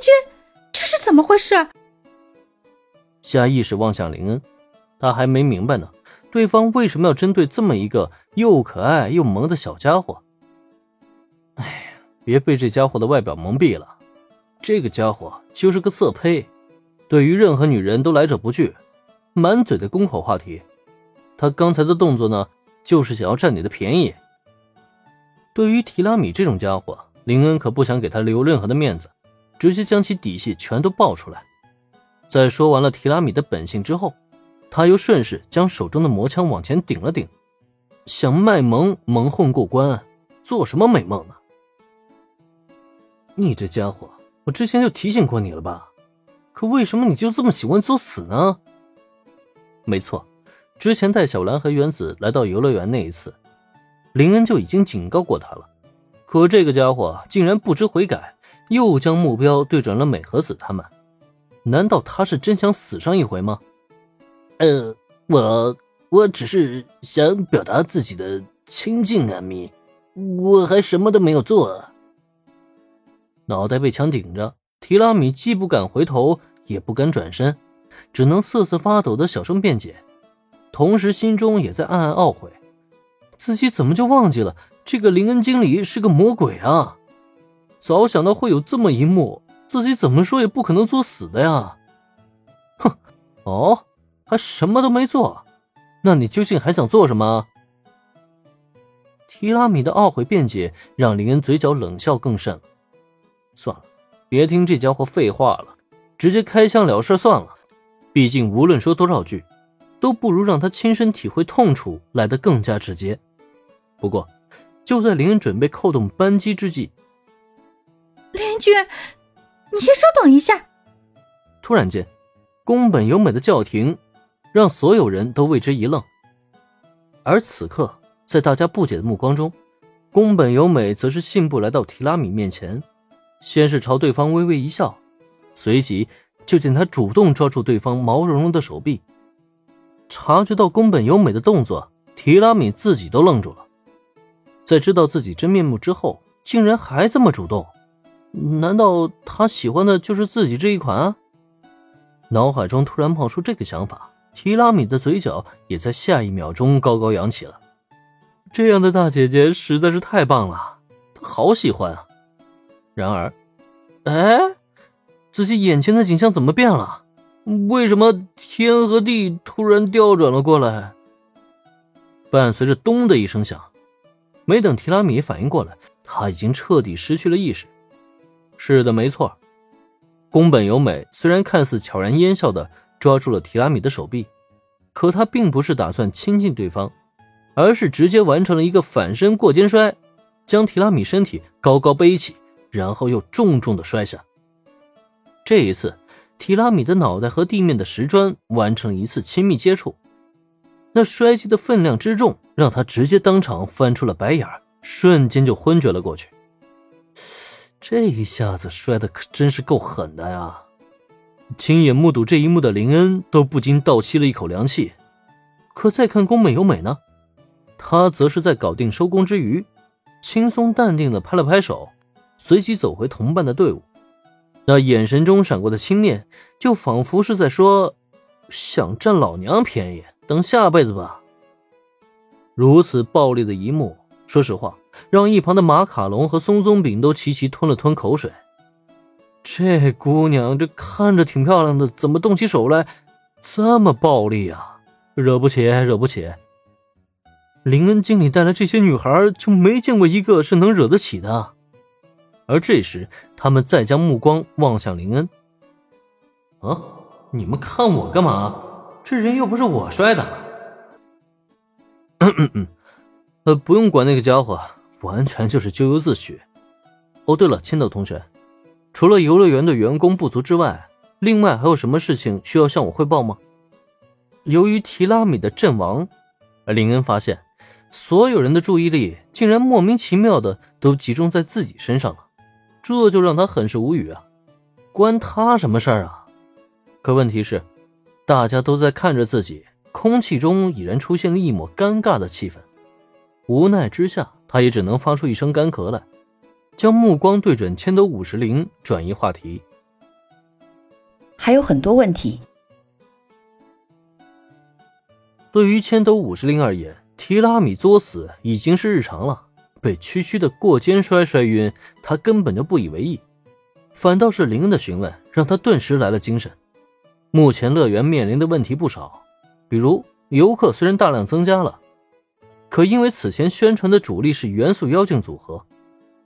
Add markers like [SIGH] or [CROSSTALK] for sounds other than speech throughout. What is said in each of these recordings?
君，这是怎么回事？下意识望向林恩，他还没明白呢，对方为什么要针对这么一个又可爱又萌的小家伙？哎呀，别被这家伙的外表蒙蔽了，这个家伙就是个色胚，对于任何女人都来者不拒，满嘴的公口话题。他刚才的动作呢，就是想要占你的便宜。对于提拉米这种家伙，林恩可不想给他留任何的面子，直接将其底细全都爆出来。在说完了提拉米的本性之后，他又顺势将手中的魔枪往前顶了顶，想卖萌蒙混过关，做什么美梦呢？你这家伙，我之前就提醒过你了吧？可为什么你就这么喜欢作死呢？没错，之前带小兰和原子来到游乐园那一次，林恩就已经警告过他了，可这个家伙竟然不知悔改，又将目标对准了美和子他们。难道他是真想死上一回吗？呃，我我只是想表达自己的亲近啊，咪，我还什么都没有做。脑袋被枪顶着，提拉米既不敢回头，也不敢转身，只能瑟瑟发抖的小声辩解，同时心中也在暗暗懊悔，自己怎么就忘记了这个林恩经理是个魔鬼啊？早想到会有这么一幕。自己怎么说也不可能作死的呀！哼，哦，还什么都没做，那你究竟还想做什么？提拉米的懊悔辩解让林恩嘴角冷笑更甚。算了，别听这家伙废话了，直接开枪了事算了。毕竟无论说多少句，都不如让他亲身体会痛楚来得更加直接。不过，就在林恩准备扣动扳机之际，林君。你先稍等一下。突然间，宫本由美的叫停，让所有人都为之一愣。而此刻，在大家不解的目光中，宫本由美则是信步来到提拉米面前，先是朝对方微微一笑，随即就见他主动抓住对方毛茸茸的手臂。察觉到宫本由美的动作，提拉米自己都愣住了。在知道自己真面目之后，竟然还这么主动。难道他喜欢的就是自己这一款？脑海中突然冒出这个想法，提拉米的嘴角也在下一秒钟高高扬起了。这样的大姐姐实在是太棒了，他好喜欢啊！然而，哎，仔细眼前的景象怎么变了？为什么天和地突然调转了过来？伴随着“咚”的一声响，没等提拉米反应过来，他已经彻底失去了意识。是的，没错。宫本由美虽然看似悄然烟笑的抓住了提拉米的手臂，可她并不是打算亲近对方，而是直接完成了一个反身过肩摔，将提拉米身体高高背起，然后又重重的摔下。这一次，提拉米的脑袋和地面的石砖完成了一次亲密接触，那摔击的分量之重，让他直接当场翻出了白眼瞬间就昏厥了过去。这一下子摔的可真是够狠的呀！亲眼目睹这一幕的林恩都不禁倒吸了一口凉气。可再看宫本由美呢，她则是在搞定收工之余，轻松淡定的拍了拍手，随即走回同伴的队伍。那眼神中闪过的轻蔑，就仿佛是在说：“想占老娘便宜，等下辈子吧。”如此暴力的一幕，说实话。让一旁的马卡龙和松松饼都齐齐吞了吞口水。这姑娘这看着挺漂亮的，怎么动起手来这么暴力啊？惹不起，惹不起！林恩经理带来这些女孩，就没见过一个是能惹得起的。而这时，他们再将目光望向林恩。啊，你们看我干嘛？这人又不是我摔的。嗯 [COUGHS] 嗯嗯，呃，不用管那个家伙。完全就是咎由自取。哦，对了，千岛同学，除了游乐园的员工不足之外，另外还有什么事情需要向我汇报吗？由于提拉米的阵亡，林恩发现所有人的注意力竟然莫名其妙的都集中在自己身上了，这就让他很是无语啊！关他什么事儿啊？可问题是，大家都在看着自己，空气中已然出现了一抹尴尬的气氛。无奈之下。他也只能发出一声干咳来，将目光对准千斗五十铃，转移话题。还有很多问题。对于千斗五十铃而言，提拉米作死已经是日常了。被区区的过肩摔摔晕，他根本就不以为意，反倒是林恩的询问让他顿时来了精神。目前乐园面临的问题不少，比如游客虽然大量增加了，可因为此前宣传的主力是元素妖精组合，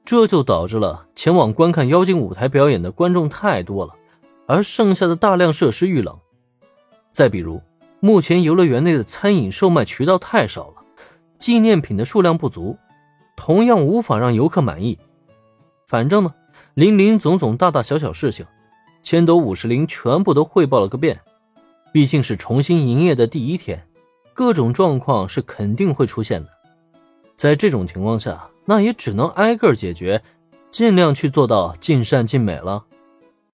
这就导致了前往观看妖精舞台表演的观众太多了，而剩下的大量设施遇冷。再比如，目前游乐园内的餐饮售卖渠道太少了，纪念品的数量不足。同样无法让游客满意。反正呢，林林总总、大大小小事情，千斗五十铃全部都汇报了个遍。毕竟是重新营业的第一天，各种状况是肯定会出现的。在这种情况下，那也只能挨个解决，尽量去做到尽善尽美了。